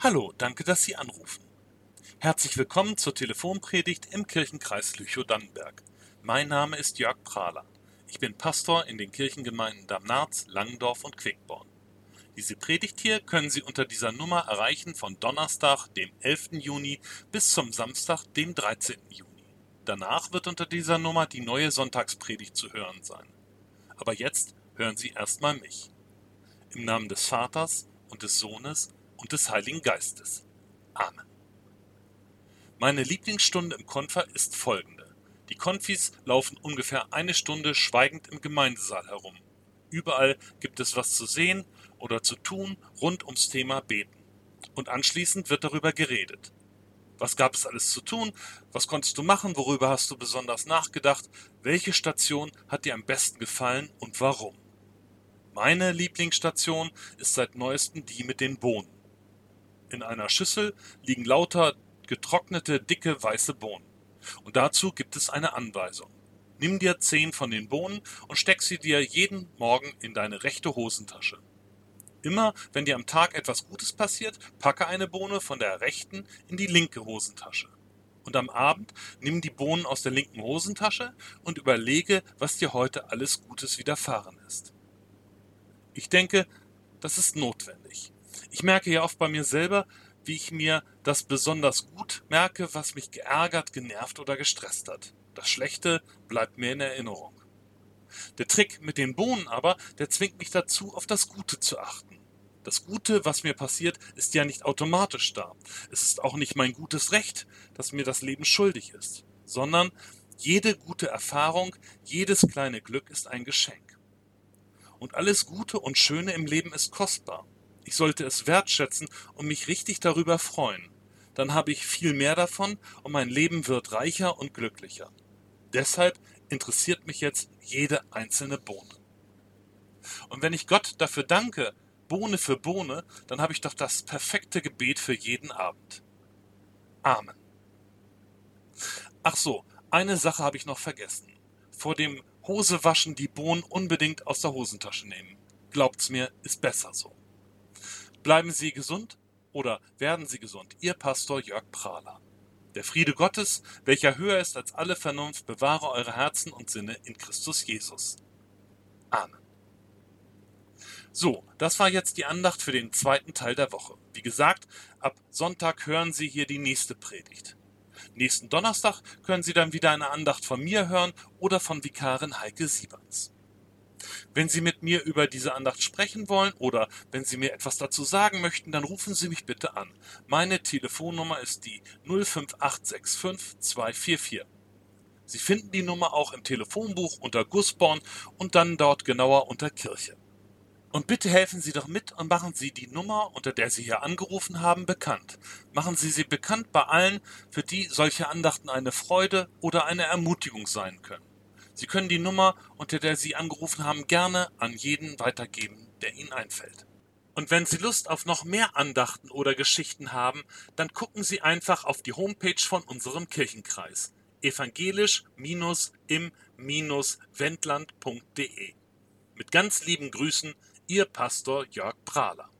Hallo, danke, dass Sie anrufen. Herzlich willkommen zur Telefonpredigt im Kirchenkreis Lüchow-Dannenberg. Mein Name ist Jörg Prahler. Ich bin Pastor in den Kirchengemeinden Damnarz, Langendorf und Quickborn. Diese Predigt hier können Sie unter dieser Nummer erreichen von Donnerstag, dem 11. Juni bis zum Samstag, dem 13. Juni. Danach wird unter dieser Nummer die neue Sonntagspredigt zu hören sein. Aber jetzt hören Sie erstmal mich. Im Namen des Vaters und des Sohnes und des Heiligen Geistes. Amen. Meine Lieblingsstunde im Konfer ist folgende. Die Konfis laufen ungefähr eine Stunde schweigend im Gemeindesaal herum. Überall gibt es was zu sehen oder zu tun rund ums Thema Beten. Und anschließend wird darüber geredet. Was gab es alles zu tun? Was konntest du machen? Worüber hast du besonders nachgedacht? Welche Station hat dir am besten gefallen und warum? Meine Lieblingsstation ist seit neuestem die mit den Bohnen. In einer Schüssel liegen lauter getrocknete, dicke, weiße Bohnen. Und dazu gibt es eine Anweisung. Nimm dir zehn von den Bohnen und steck sie dir jeden Morgen in deine rechte Hosentasche. Immer, wenn dir am Tag etwas Gutes passiert, packe eine Bohne von der rechten in die linke Hosentasche. Und am Abend nimm die Bohnen aus der linken Hosentasche und überlege, was dir heute alles Gutes widerfahren ist. Ich denke, das ist notwendig. Ich merke ja oft bei mir selber, wie ich mir das besonders gut merke, was mich geärgert, genervt oder gestresst hat. Das Schlechte bleibt mir in Erinnerung. Der Trick mit den Bohnen aber, der zwingt mich dazu, auf das Gute zu achten. Das Gute, was mir passiert, ist ja nicht automatisch da. Es ist auch nicht mein gutes Recht, dass mir das Leben schuldig ist, sondern jede gute Erfahrung, jedes kleine Glück ist ein Geschenk. Und alles Gute und Schöne im Leben ist kostbar. Ich sollte es wertschätzen und mich richtig darüber freuen. Dann habe ich viel mehr davon und mein Leben wird reicher und glücklicher. Deshalb interessiert mich jetzt jede einzelne Bohne. Und wenn ich Gott dafür danke, Bohne für Bohne, dann habe ich doch das perfekte Gebet für jeden Abend. Amen. Ach so, eine Sache habe ich noch vergessen. Vor dem Hose waschen die Bohnen unbedingt aus der Hosentasche nehmen. Glaubt's mir, ist besser so. Bleiben Sie gesund oder werden Sie gesund. Ihr Pastor Jörg Prahler. Der Friede Gottes, welcher höher ist als alle Vernunft, bewahre eure Herzen und Sinne in Christus Jesus. Amen. So, das war jetzt die Andacht für den zweiten Teil der Woche. Wie gesagt, ab Sonntag hören Sie hier die nächste Predigt. Nächsten Donnerstag können Sie dann wieder eine Andacht von mir hören oder von Vikarin Heike Sieberts. Wenn Sie mit mir über diese Andacht sprechen wollen oder wenn Sie mir etwas dazu sagen möchten, dann rufen Sie mich bitte an. Meine Telefonnummer ist die 05865 244. Sie finden die Nummer auch im Telefonbuch unter Gussborn und dann dort genauer unter Kirche. Und bitte helfen Sie doch mit und machen Sie die Nummer, unter der Sie hier angerufen haben, bekannt. Machen Sie sie bekannt bei allen, für die solche Andachten eine Freude oder eine Ermutigung sein können. Sie können die Nummer, unter der Sie angerufen haben, gerne an jeden weitergeben, der Ihnen einfällt. Und wenn Sie Lust auf noch mehr Andachten oder Geschichten haben, dann gucken Sie einfach auf die Homepage von unserem Kirchenkreis evangelisch-im-wendland.de. Mit ganz lieben Grüßen, Ihr Pastor Jörg Prahler.